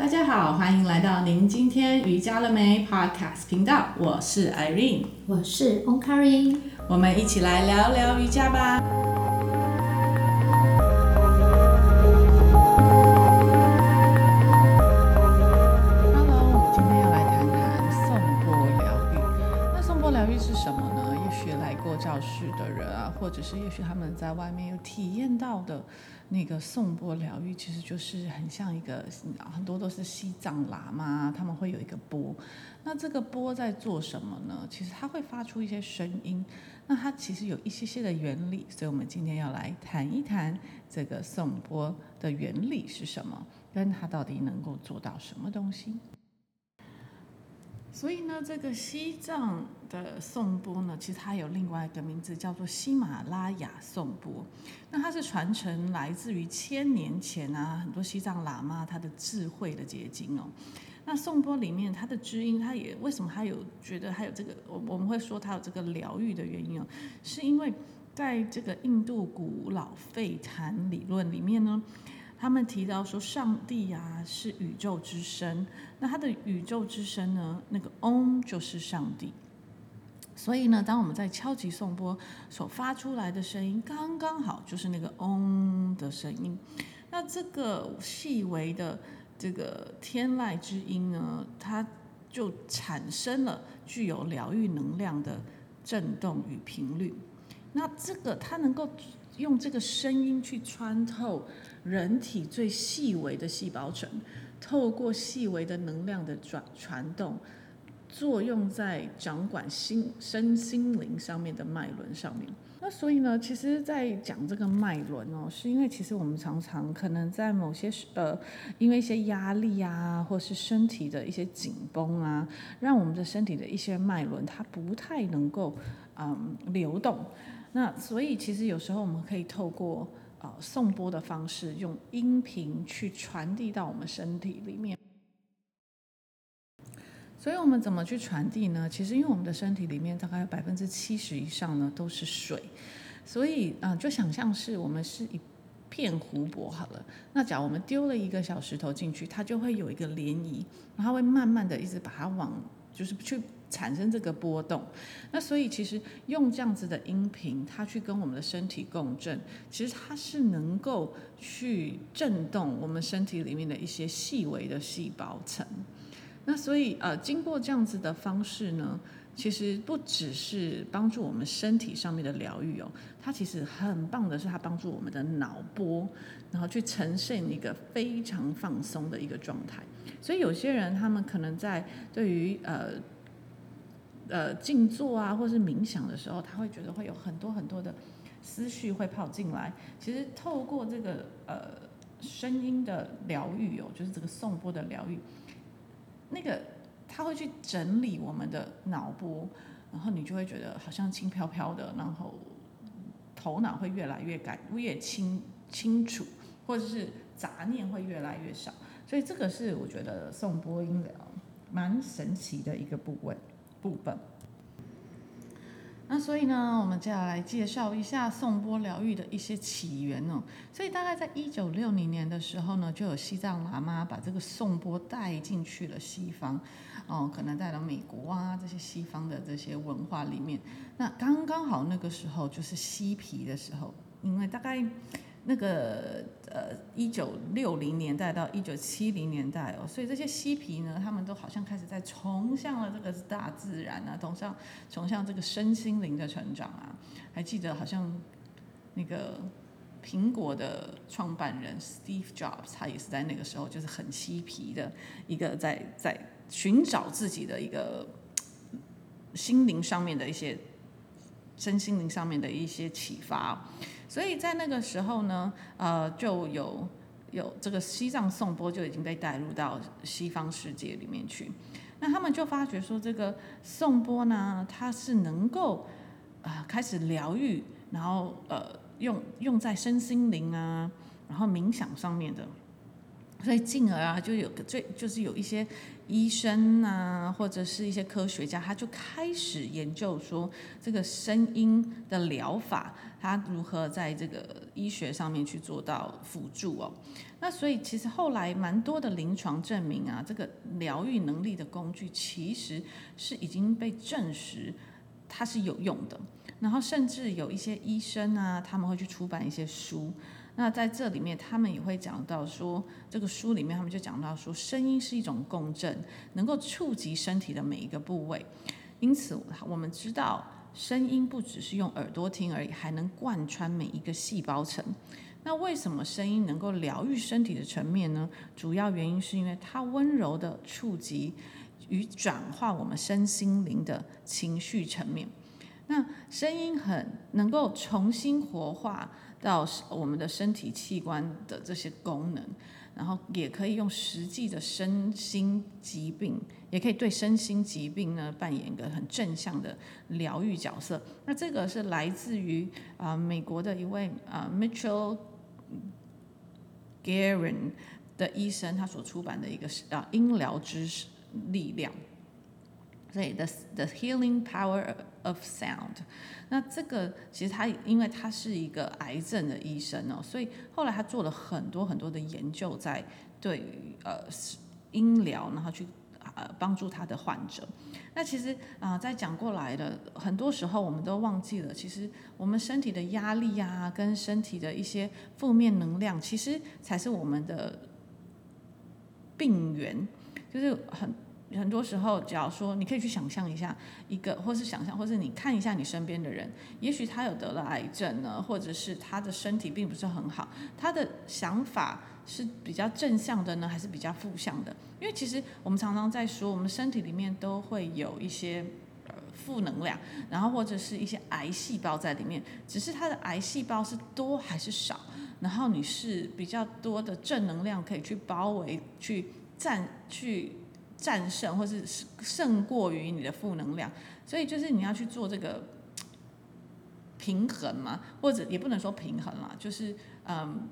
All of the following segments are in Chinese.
大家好，欢迎来到您今天瑜伽了没 Podcast 频道，我是 Irene，我是 Onkari，我们一起来聊聊瑜伽吧。或者是也许他们在外面有体验到的那个颂钵疗愈，其实就是很像一个，很多都是西藏喇嘛，他们会有一个钵。那这个钵在做什么呢？其实它会发出一些声音，那它其实有一些些的原理，所以我们今天要来谈一谈这个颂钵的原理是什么，跟它到底能够做到什么东西。所以呢，这个西藏的颂钵呢，其实它有另外一个名字，叫做喜马拉雅颂钵。那它是传承来自于千年前啊，很多西藏喇嘛他的智慧的结晶哦。那颂钵里面它的知音，它也为什么它有觉得它有这个，我我们会说它有这个疗愈的原因哦，是因为在这个印度古老吠檀理论里面呢。他们提到说，上帝啊是宇宙之声，那他的宇宙之声呢，那个嗡就是上帝。所以呢，当我们在敲击颂钵所发出来的声音，刚刚好就是那个嗡的声音。那这个细微的这个天籁之音呢，它就产生了具有疗愈能量的震动与频率。那这个它能够用这个声音去穿透。人体最细微的细胞层，透过细微的能量的转传动，作用在掌管心身心灵上面的脉轮上面。那所以呢，其实，在讲这个脉轮哦，是因为其实我们常常可能在某些呃，因为一些压力啊，或是身体的一些紧绷啊，让我们的身体的一些脉轮它不太能够嗯流动。那所以其实有时候我们可以透过。呃，颂钵的方式，用音频去传递到我们身体里面。所以我们怎么去传递呢？其实因为我们的身体里面大概有百分之七十以上呢都是水，所以啊，就想象是我们是一片湖泊好了。那假如我们丢了一个小石头进去，它就会有一个涟漪，然后会慢慢的一直把它往，就是去。产生这个波动，那所以其实用这样子的音频，它去跟我们的身体共振，其实它是能够去震动我们身体里面的一些细微的细胞层。那所以呃，经过这样子的方式呢，其实不只是帮助我们身体上面的疗愈哦，它其实很棒的是它帮助我们的脑波，然后去呈现一个非常放松的一个状态。所以有些人他们可能在对于呃。呃，静坐啊，或是冥想的时候，他会觉得会有很多很多的思绪会跑进来。其实透过这个呃声音的疗愈哦，就是这个颂钵的疗愈，那个他会去整理我们的脑波，然后你就会觉得好像轻飘飘的，然后头脑会越来越感越清清楚，或者是杂念会越来越少。所以这个是我觉得颂钵音疗蛮神奇的一个部位。部分，那所以呢，我们接下来介绍一下颂钵疗愈的一些起源哦。所以大概在一九六零年的时候呢，就有西藏喇嘛把这个颂钵带进去了西方，哦，可能带到美国啊这些西方的这些文化里面。那刚刚好那个时候就是嬉皮的时候，因为大概。那个呃，一九六零年代到一九七零年代哦，所以这些嬉皮呢，他们都好像开始在崇尚了这个大自然啊，崇尚崇尚这个身心灵的成长啊。还记得好像那个苹果的创办人 Steve Jobs，他也是在那个时候就是很嬉皮的一个在在寻找自己的一个心灵上面的一些身心灵上面的一些启发。所以在那个时候呢，呃，就有有这个西藏颂钵就已经被带入到西方世界里面去。那他们就发觉说，这个颂钵呢，它是能够、呃、开始疗愈，然后呃用用在身心灵啊，然后冥想上面的。所以进而啊，就有个最就是有一些医生啊，或者是一些科学家，他就开始研究说这个声音的疗法，它如何在这个医学上面去做到辅助哦。那所以其实后来蛮多的临床证明啊，这个疗愈能力的工具其实是已经被证实它是有用的。然后甚至有一些医生啊，他们会去出版一些书。那在这里面，他们也会讲到说，这个书里面他们就讲到说，声音是一种共振，能够触及身体的每一个部位。因此，我们知道声音不只是用耳朵听而已，还能贯穿每一个细胞层。那为什么声音能够疗愈身体的层面呢？主要原因是因为它温柔地触及与转化我们身心灵的情绪层面。那声音很能够重新活化到我们的身体器官的这些功能，然后也可以用实际的身心疾病，也可以对身心疾病呢扮演一个很正向的疗愈角色。那这个是来自于啊美国的一位啊 Mitchell Garin 的医生，他所出版的一个啊音疗知识力量。所以 the the healing power of sound，那这个其实他因为他是一个癌症的医生哦，所以后来他做了很多很多的研究，在对于呃音疗，然后去呃帮助他的患者。那其实啊、在讲过来的很多时候，我们都忘记了，其实我们身体的压力啊，跟身体的一些负面能量，其实才是我们的病源，就是很。很多时候，假如说你可以去想象一下一个，或是想象，或是你看一下你身边的人，也许他有得了癌症呢，或者是他的身体并不是很好，他的想法是比较正向的呢，还是比较负向的？因为其实我们常常在说，我们身体里面都会有一些呃负能量，然后或者是一些癌细胞在里面，只是它的癌细胞是多还是少，然后你是比较多的正能量可以去包围、去占、去。战胜，或是胜过于你的负能量，所以就是你要去做这个平衡嘛，或者也不能说平衡啦，就是嗯，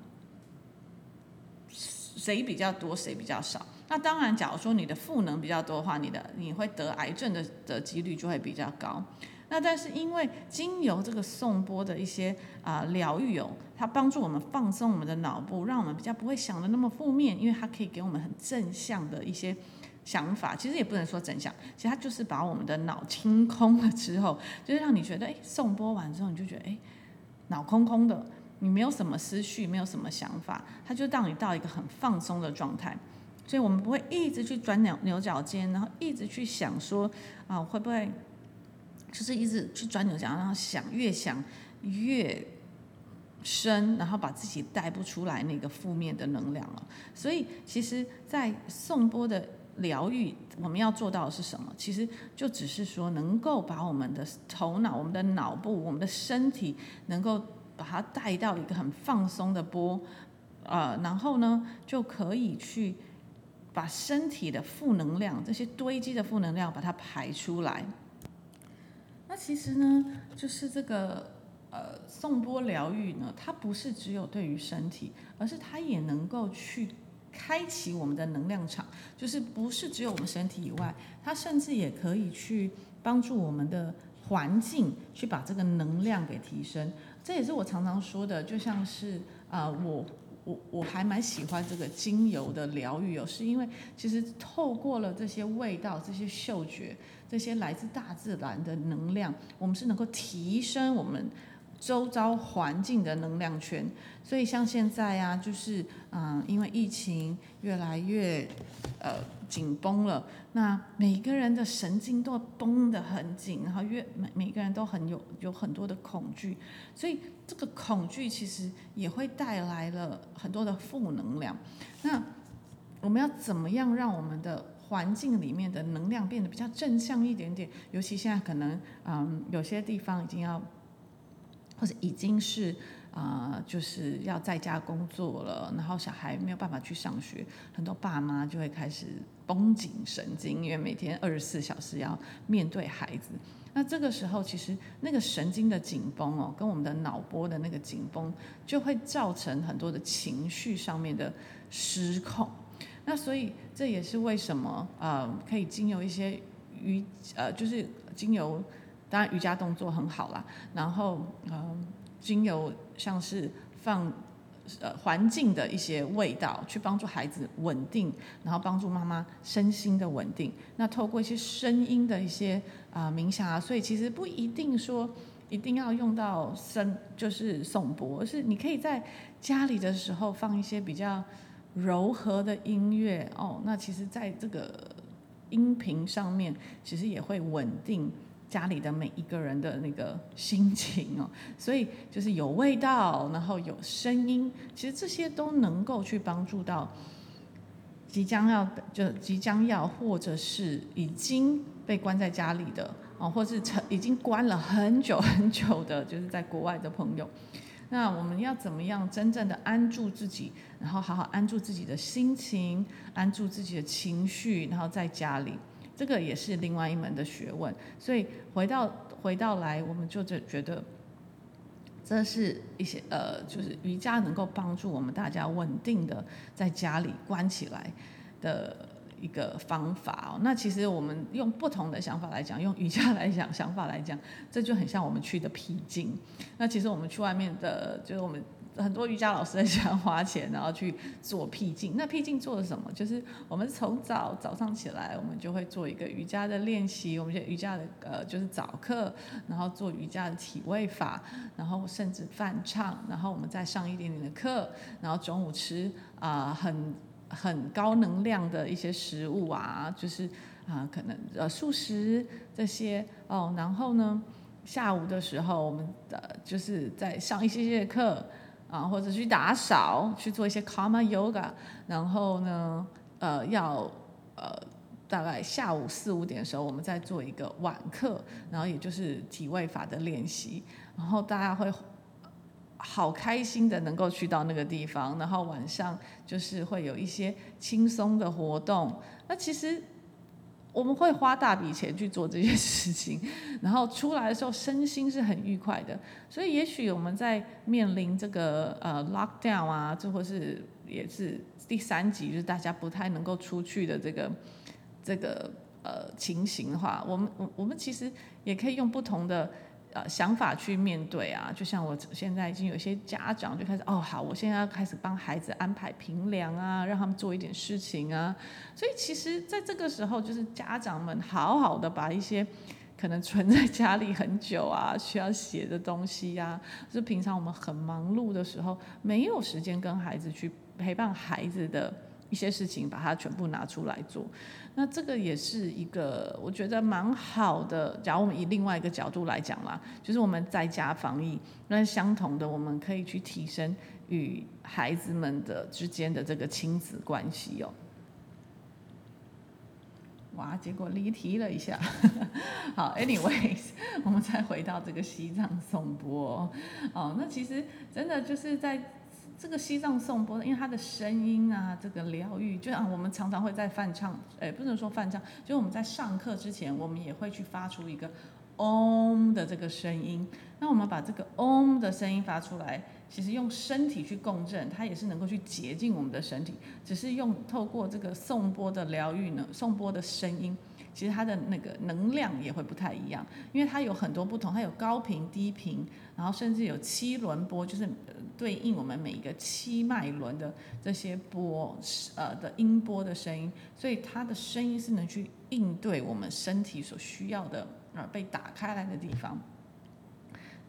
谁比较多，谁比较少。那当然，假如说你的负能比较多的话，你的你会得癌症的的几率就会比较高。那但是因为经由这个颂钵的一些啊疗愈哦，它帮助我们放松我们的脑部，让我们比较不会想的那么负面，因为它可以给我们很正向的一些。想法其实也不能说正向，其实它就是把我们的脑清空了之后，就是让你觉得，哎，颂钵完之后你就觉得，哎，脑空空的，你没有什么思绪，没有什么想法，它就让你到一个很放松的状态。所以我们不会一直去转牛牛角尖，然后一直去想说，啊，会不会就是一直去转牛角，然后想越想越深，然后把自己带不出来那个负面的能量了。所以其实，在颂钵的疗愈我们要做到的是什么？其实就只是说，能够把我们的头脑、我们的脑部、我们的身体，能够把它带到一个很放松的波，呃，然后呢，就可以去把身体的负能量、这些堆积的负能量，把它排出来。那其实呢，就是这个呃，颂钵疗愈呢，它不是只有对于身体，而是它也能够去。开启我们的能量场，就是不是只有我们身体以外，它甚至也可以去帮助我们的环境去把这个能量给提升。这也是我常常说的，就像是啊、我我我还蛮喜欢这个精油的疗愈哦，是因为其实透过了这些味道、这些嗅觉、这些来自大自然的能量，我们是能够提升我们。周遭环境的能量圈，所以像现在啊，就是嗯，因为疫情越来越呃紧绷了，那每个人的神经都绷得很紧，然后越每每个人都很有有很多的恐惧，所以这个恐惧其实也会带来了很多的负能量。那我们要怎么样让我们的环境里面的能量变得比较正向一点点？尤其现在可能嗯，有些地方已经要。或者已经是啊、就是要在家工作了，然后小孩没有办法去上学，很多爸妈就会开始绷紧神经，因为每天二十四小时要面对孩子。那这个时候，其实那个神经的紧绷哦，跟我们的脑波的那个紧绷，就会造成很多的情绪上面的失控。那所以这也是为什么呃，可以经由一些瑜呃，就是经由当然瑜伽动作很好啦，然后呃，精油像是放。呃，环境的一些味道，去帮助孩子稳定，然后帮助妈妈身心的稳定。那透过一些声音的一些啊、冥想啊，所以其实不一定说一定要用到声，就是颂钵，而是你可以在家里的时候放一些比较柔和的音乐哦。那其实在这个音频上面，其实也会稳定。家里的每一个人的那个心情哦，所以就是有味道，然后有声音，其实这些都能够去帮助到即将要就即将要或者是已经被关在家里的哦，或是成已经关了很久很久的，就是在国外的朋友。那我们要怎么样真正的安住自己，然后好好安住自己的心情，安住自己的情绪，然后在家里。这个也是另外一门的学问，所以回到回到来，我们就觉得这是一些呃，就是瑜伽能够帮助我们大家稳定的在家里关起来的一个方法哦。那其实我们用不同的想法来讲，用瑜伽来讲想法来讲，这就很像我们去的僻静。那其实我们去外面的，就是我们。很多瑜伽老师很喜欢花钱，然后去做僻静。那僻静做的什么？就是我们从早早上起来，我们就会做一个瑜伽的练习。我们瑜伽的呃就是早课，然后做瑜伽的体位法，然后甚至梵唱，然后我们再上一点点的课，然后中午吃啊、很很高能量的一些食物啊，就是啊、可能呃素食这些哦。然后呢，下午的时候我们呃就是在上一些些课。啊，或者去打扫，去做一些 Karma Yoga，然后呢，呃，要呃，大概下午四五点的时候，我们再做一个晚课，然后也就是体位法的练习，然后大家会好开心的能够去到那个地方，然后晚上就是会有一些轻松的活动，那其实。我们会花大笔钱去做这些事情，然后出来的时候身心是很愉快的。所以也许我们在面临这个呃 lockdown 啊，这或是也是第三集，就是大家不太能够出去的这个这个呃情形的话，我们我我们其实也可以用不同的。呃，想法去面对啊，就像我现在已经有些家长就开始哦，好，我现在要开始帮孩子安排评量啊，让他们做一点事情啊。所以其实，在这个时候，就是家长们好好的把一些可能存在家里很久啊，需要写的东西、啊，就是平常我们很忙碌的时候，没有时间跟孩子去陪伴孩子的。一些事情把它全部拿出来做，那这个也是一个我觉得蛮好的。假如我们以另外一个角度来讲啦，就是我们在家防疫，那相同的，我们可以去提升与孩子们的之间的这个亲子关系哦。哇，结果离题了一下。好，anyways，我们再回到这个西藏颂钵哦，那其实真的就是在。这个西藏颂钵，因为它的声音啊，这个疗愈，就像我们常常会在梵唱，诶，不能说梵唱，就是我们在上课之前，我们也会去发出一个嗡的这个声音。那我们把这个嗡的声音发出来，其实用身体去共振，它也是能够去洁净我们的身体。只是用透过这个颂钵的疗愈呢，颂钵的声音。其实它的那个能量也会不太一样，因为它有很多不同，它有高频、低频，然后甚至有七轮波，就是对应我们每一个七脉轮的这些波，呃的音波的声音，所以它的声音是能去应对我们身体所需要的，呃被打开来的地方。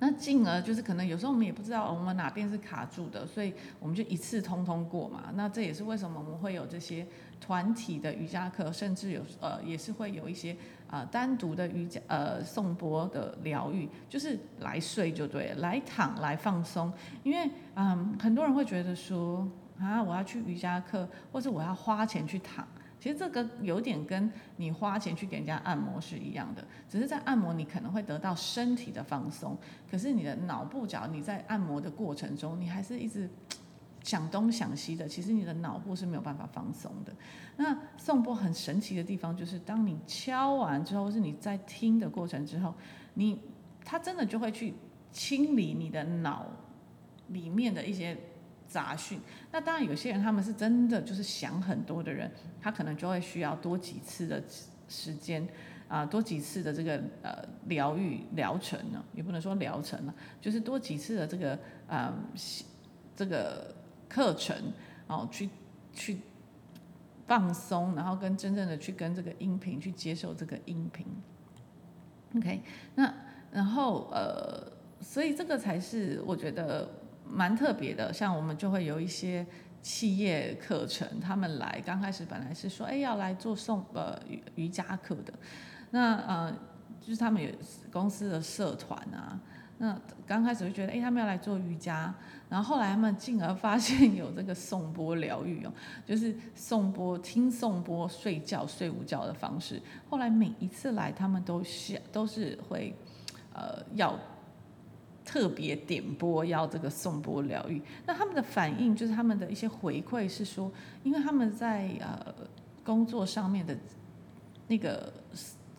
那进而就是可能有时候我们也不知道我们哪边是卡住的，所以我们就一次通通过嘛。那这也是为什么我们会有这些团体的瑜伽课，甚至有呃也是会有一些啊、单独的瑜伽呃颂钵的疗愈，就是来睡就对了，来躺来放松。因为嗯很多人会觉得说啊我要去瑜伽课，或者我要花钱去躺。其实这个有点跟你花钱去给人家按摩是一样的，只是在按摩你可能会得到身体的放松，可是你的脑部角你在按摩的过程中，你还是一直想东想西的，其实你的脑部是没有办法放松的。那颂钵很神奇的地方，就是当你敲完之后，或是你在听的过程之后，你它真的就会去清理你的脑里面的一些杂讯。那当然，有些人他们是真的就是想很多的人，他可能就会需要多几次的时间啊，多几次的这个呃疗愈疗程呢，也不能说疗程了，就是多几次的这个呃这个。课程，哦，去去放松，然后跟真正的去跟这个音频去接受这个音频，OK，那然后呃，所以这个才是我觉得蛮特别的。像我们就会有一些企业课程，他们来刚开始本来是说，哎，要来做送呃瑜瑜伽课的，那呃就是他们有公司的社团啊。那刚开始就觉得，哎，他们要来做瑜伽，然后后来他们进而发现有这个颂钵疗愈哦，就是颂钵听颂钵睡觉睡午觉的方式。后来每一次来，他们都是都是会，呃，要特别点播要这个颂钵疗愈。那他们的反应就是他们的一些回馈是说，因为他们在呃工作上面的那个。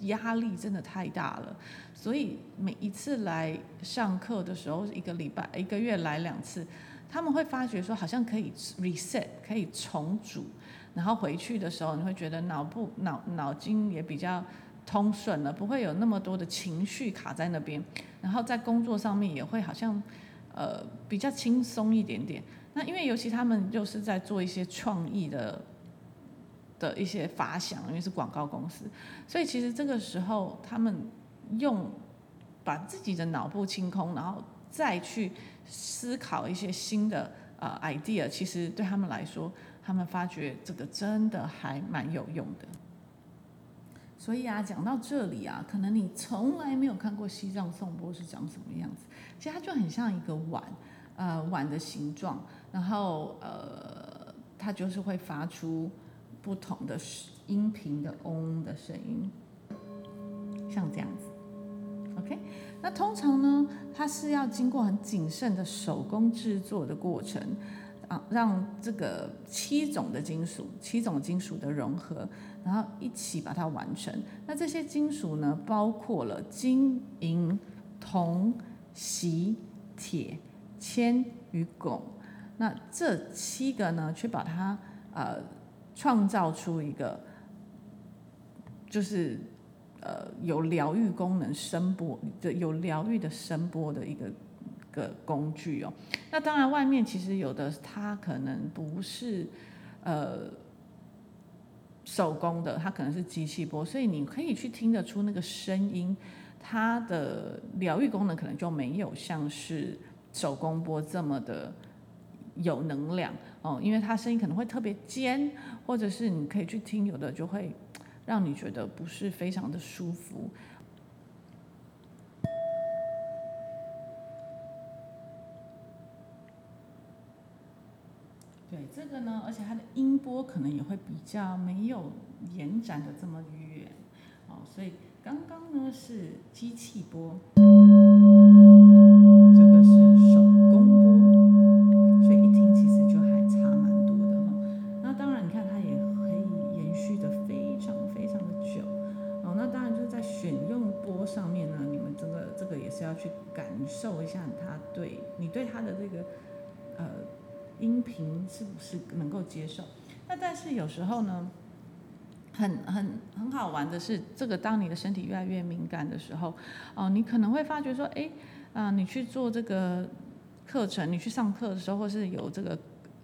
压力真的太大了，所以每一次来上课的时候，一个礼拜、一个月来两次，他们会发觉说好像可以 reset，可以重组，然后回去的时候，你会觉得脑部脑脑筋也比较通顺了，不会有那么多的情绪卡在那边，然后在工作上面也会好像呃比较轻松一点点。那因为尤其他们就是在做一些创意的。的一些发想，因为是广告公司，所以其实这个时候他们用把自己的脑部清空，然后再去思考一些新的呃 idea，其实对他们来说，他们发觉这个真的还蛮有用的。所以啊，讲到这里啊，可能你从来没有看过西藏颂钵是长什么样子，其实它就很像一个碗，呃，碗的形状，然后呃，它就是会发出。不同的音频的嗡的声音，像这样子，OK。那通常呢，它是要经过很谨慎的手工制作的过程啊，让这个七种的金属、七种金属的融合，然后一起把它完成。那这些金属呢，包括了金、银、铜、锡、铁、铅与汞。那这七个呢，去把它呃。创造出一个，就是呃有疗愈功能声波的有疗愈的声波的一个个工具哦。那当然，外面其实有的它可能不是呃手工的，它可能是机器波，所以你可以去听得出那个声音，它的疗愈功能可能就没有像是手工波这么的有能量哦，因为它声音可能会特别尖。或者是你可以去听，有的就会让你觉得不是非常的舒服。对这个呢，而且它的音波可能也会比较没有延展的这么远，哦，所以刚刚呢是机器波。是不是能够接受？那但是有时候呢，很很很好玩的是，这个当你的身体越来越敏感的时候，哦、你可能会发觉说，哎，啊、你去做这个课程，你去上课的时候，或是有这个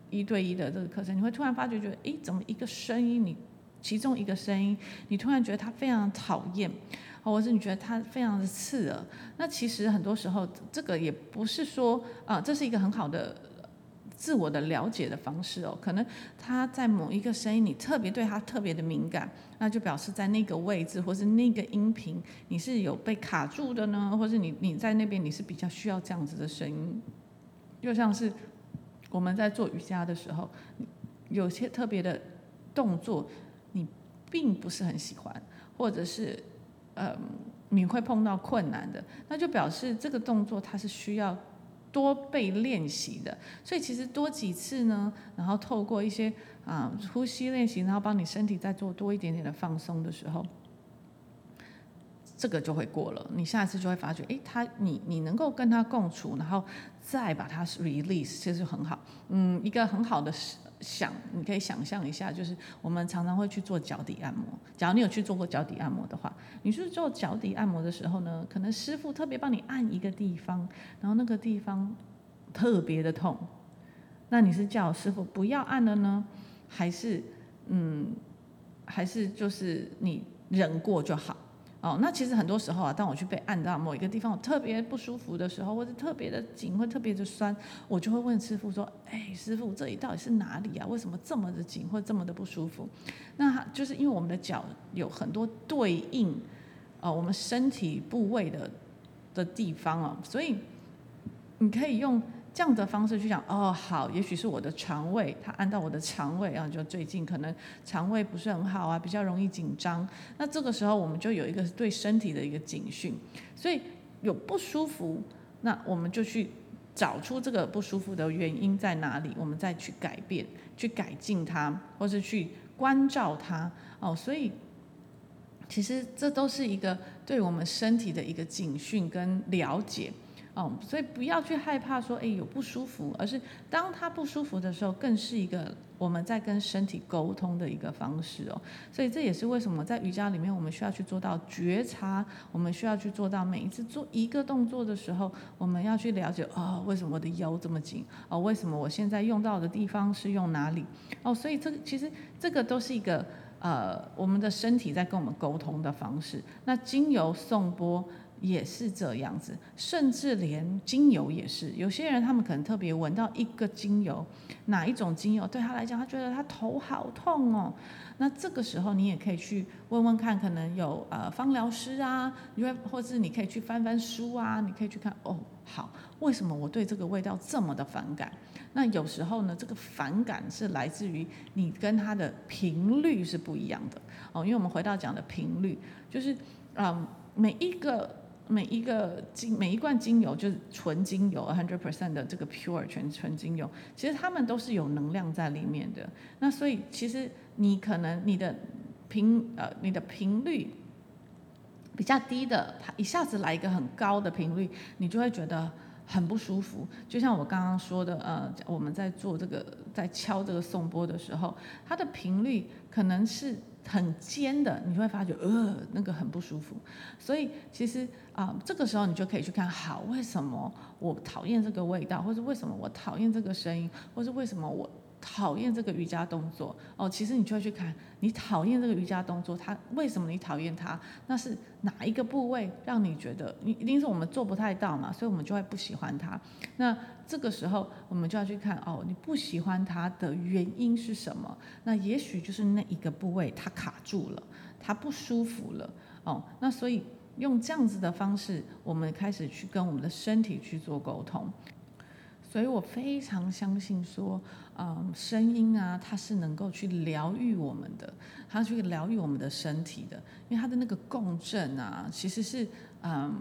一对一的这个课程，你会突然发觉觉得，哎，怎么一个声音，你其中一个声音，你突然觉得它非常讨厌。或者是你觉得它非常的刺耳，那其实很多时候这个也不是说啊，这是一个很好的自我的了解的方式哦。可能他在某一个声音，你特别对他特别的敏感，那就表示在那个位置或是那个音频，你是有被卡住的呢，或是你你在那边你是比较需要这样子的声音，就像是我们在做瑜伽的时候，有些特别的动作你并不是很喜欢，或者是。嗯，你会碰到困难的，那就表示这个动作它是需要多被练习的。所以其实多几次呢，然后透过一些啊呼吸练习，然后帮你身体再做多一点点的放松的时候。这个就会过了，你下一次就会发觉，诶，他你你能够跟他共处，然后再把它 release，其实很好。嗯，一个很好的想，你可以想象一下，就是我们常常会去做脚底按摩。假如你有去做过脚底按摩的话，你去做脚底按摩的时候呢，可能师傅特别帮你按一个地方，然后那个地方特别的痛，那你是叫师傅不要按了呢，还是嗯，还是就是你忍过就好？哦，那其实很多时候啊，当我去被按到某一个地方我特别不舒服的时候，或者特别的紧，或特别的酸，我就会问师傅说：“哎，师傅，这里到底是哪里啊？为什么这么的紧，或这么的不舒服？”那就是因为我们的脚有很多对应，呃，我们身体部位的的地方啊，所以你可以用。这样的方式去讲哦，好，也许是我的肠胃，它按到我的肠胃啊，就最近可能肠胃不是很好啊，比较容易紧张。那这个时候我们就有一个对身体的一个警讯，所以有不舒服，那我们就去找出这个不舒服的原因在哪里，我们再去改变、去改进它，或是去关照它哦。所以其实这都是一个对我们身体的一个警讯跟了解。哦，所以不要去害怕说，哎，有不舒服，而是当他不舒服的时候，更是一个我们在跟身体沟通的一个方式哦。所以这也是为什么在瑜伽里面，我们需要去做到觉察，我们需要去做到每一次做一个动作的时候，我们要去了解，哦，为什么我的腰这么紧？哦，为什么我现在用到的地方是用哪里？哦，所以这个其实这个都是一个呃，我们的身体在跟我们沟通的方式。那经由颂钵。也是这样子，甚至连精油也是。有些人他们可能特别闻到一个精油，哪一种精油对他来讲，他觉得他头好痛哦。那这个时候你也可以去问问看，可能有呃芳疗师啊，因为或是你可以去翻翻书啊，你可以去看哦，好，为什么我对这个味道这么的反感？那有时候呢，这个反感是来自于你跟它的频率是不一样的哦。因为我们回到讲的频率，就是嗯、每一个。每一个精每一罐精油就是纯精油，hundred percent 的这个 pure 全纯精油，其实它们都是有能量在里面的。那所以其实你可能你的频呃你的频率比较低的，它一下子来一个很高的频率，你就会觉得很不舒服。就像我刚刚说的，呃，我们在做这个在敲这个颂钵的时候，它的频率可能是。很尖的，你会发觉呃那个很不舒服，所以其实啊、这个时候你就可以去看，好，为什么我讨厌这个味道，或是为什么我讨厌这个声音，或是为什么我讨厌这个瑜伽动作哦，其实你就会去看，你讨厌这个瑜伽动作，它为什么你讨厌它？那是哪一个部位让你觉得你一定是我们做不太到嘛，所以我们就会不喜欢它。那这个时候我们就要去看哦，你不喜欢它的原因是什么？那也许就是那一个部位它卡住了，它不舒服了哦。那所以用这样子的方式，我们开始去跟我们的身体去做沟通。所以我非常相信说，嗯，声音啊，它是能够去疗愈我们的，它去疗愈我们的身体的，因为它的那个共振啊，其实是，嗯，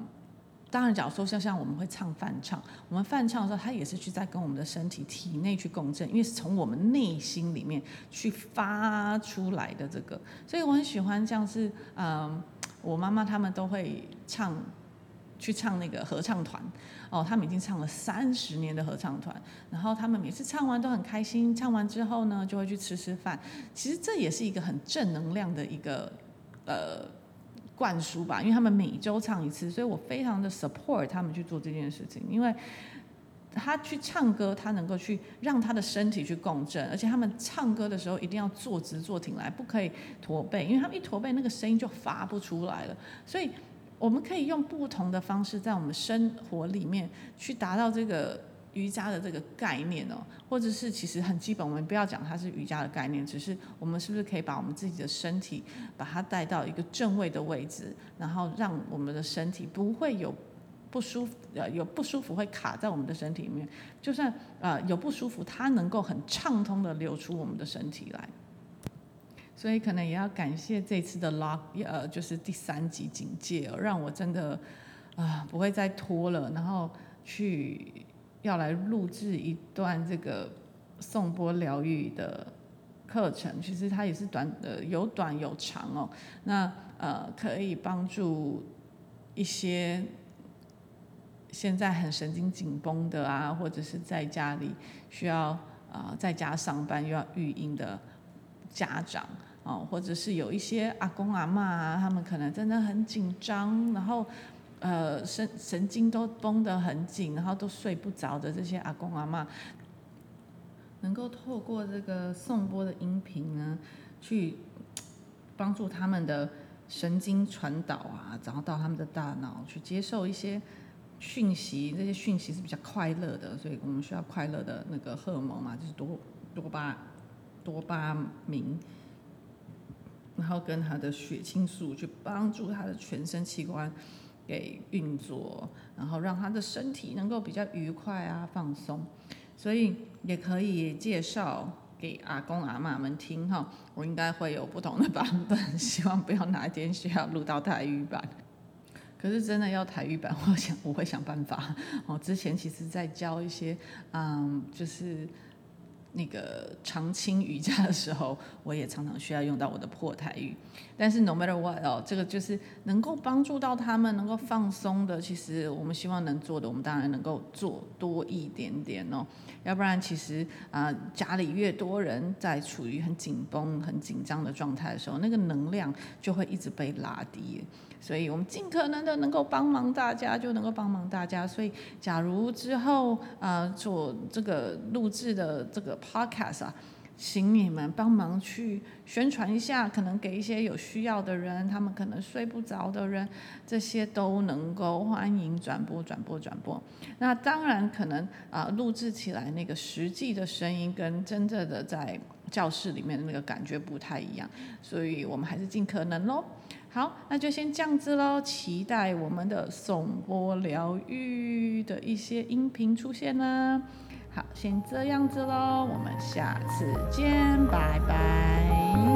当然，假如说像像我们会唱翻唱，我们翻唱的时候，它也是去在跟我们的身体体内去共振，因为是从我们内心里面去发出来的这个，所以我很喜欢像是，嗯，我妈妈他们都会唱。去唱那个合唱团，哦，他们已经唱了三十年的合唱团，然后他们每次唱完都很开心，唱完之后呢，就会去吃吃饭。其实这也是一个很正能量的一个呃灌输吧，因为他们每周唱一次，所以我非常的 support 他们去做这件事情，因为他去唱歌，他能够去让他的身体去共振，而且他们唱歌的时候一定要坐直坐挺来，不可以驼背，因为他们一驼背，那个声音就发不出来了，所以。我们可以用不同的方式，在我们生活里面去达到这个瑜伽的这个概念哦，或者是其实很基本，我们不要讲它是瑜伽的概念，只是我们是不是可以把我们自己的身体把它带到一个正位的位置，然后让我们的身体不会有不舒服，呃，有不舒服会卡在我们的身体里面，就算呃有不舒服，它能够很畅通的流出我们的身体来。所以可能也要感谢这次的 lock，呃，就是第三级警戒，让我真的啊、不会再拖了，然后去要来录制一段这个颂钵疗愈的课程，其实它也是短呃，有短有长哦。那呃，可以帮助一些现在很神经紧绷的啊，或者是在家里需要啊、在家上班又要育婴的家长哦，或者是有一些阿公阿嬷啊，他们可能真的很紧张，然后呃神神经都绷得很紧，然后都睡不着的这些阿公阿嬷，能够透过这个颂钵的音频呢，去帮助他们的。神经传导啊，然后到他们的大脑去接受一些讯息，这些讯息是比较快乐的，所以我们需要快乐的那个荷尔蒙嘛，就是多多巴多巴明，然后跟他的血清素去帮助他的全身器官给运作，然后让他的身体能够比较愉快啊放松，所以也可以介绍。给阿公阿妈们听哈，我应该会有不同的版本，希望不要哪一天需要录到台语版。可是真的要台语版，我想我会想办法。哦，之前其实在教一些，嗯，就是。那个长青瑜伽的时候，我也常常需要用到我的破台语。但是 no matter what 哦，这个就是能够帮助到他们，能够放松的。其实我们希望能做的，我们当然能够做多一点点哦。要不然，其实啊、家里越多人在处于很紧绷、很紧张的状态的时候，那个能量就会一直被拉低。所以我们尽可能的能够帮忙大家，就能够帮忙大家。所以，假如之后啊、做这个录制的这个 podcast 啊，请你们帮忙去宣传一下，可能给一些有需要的人，他们可能睡不着的人，这些都能够欢迎转播、转播、转播。那当然可能啊、录制起来那个实际的声音跟真正的在教室里面的那个感觉不太一样，所以我们还是尽可能喽。好，那就先这样子喽。期待我们的颂钵疗愈的一些音频出现啦。好先这样子喽我们下次见拜拜。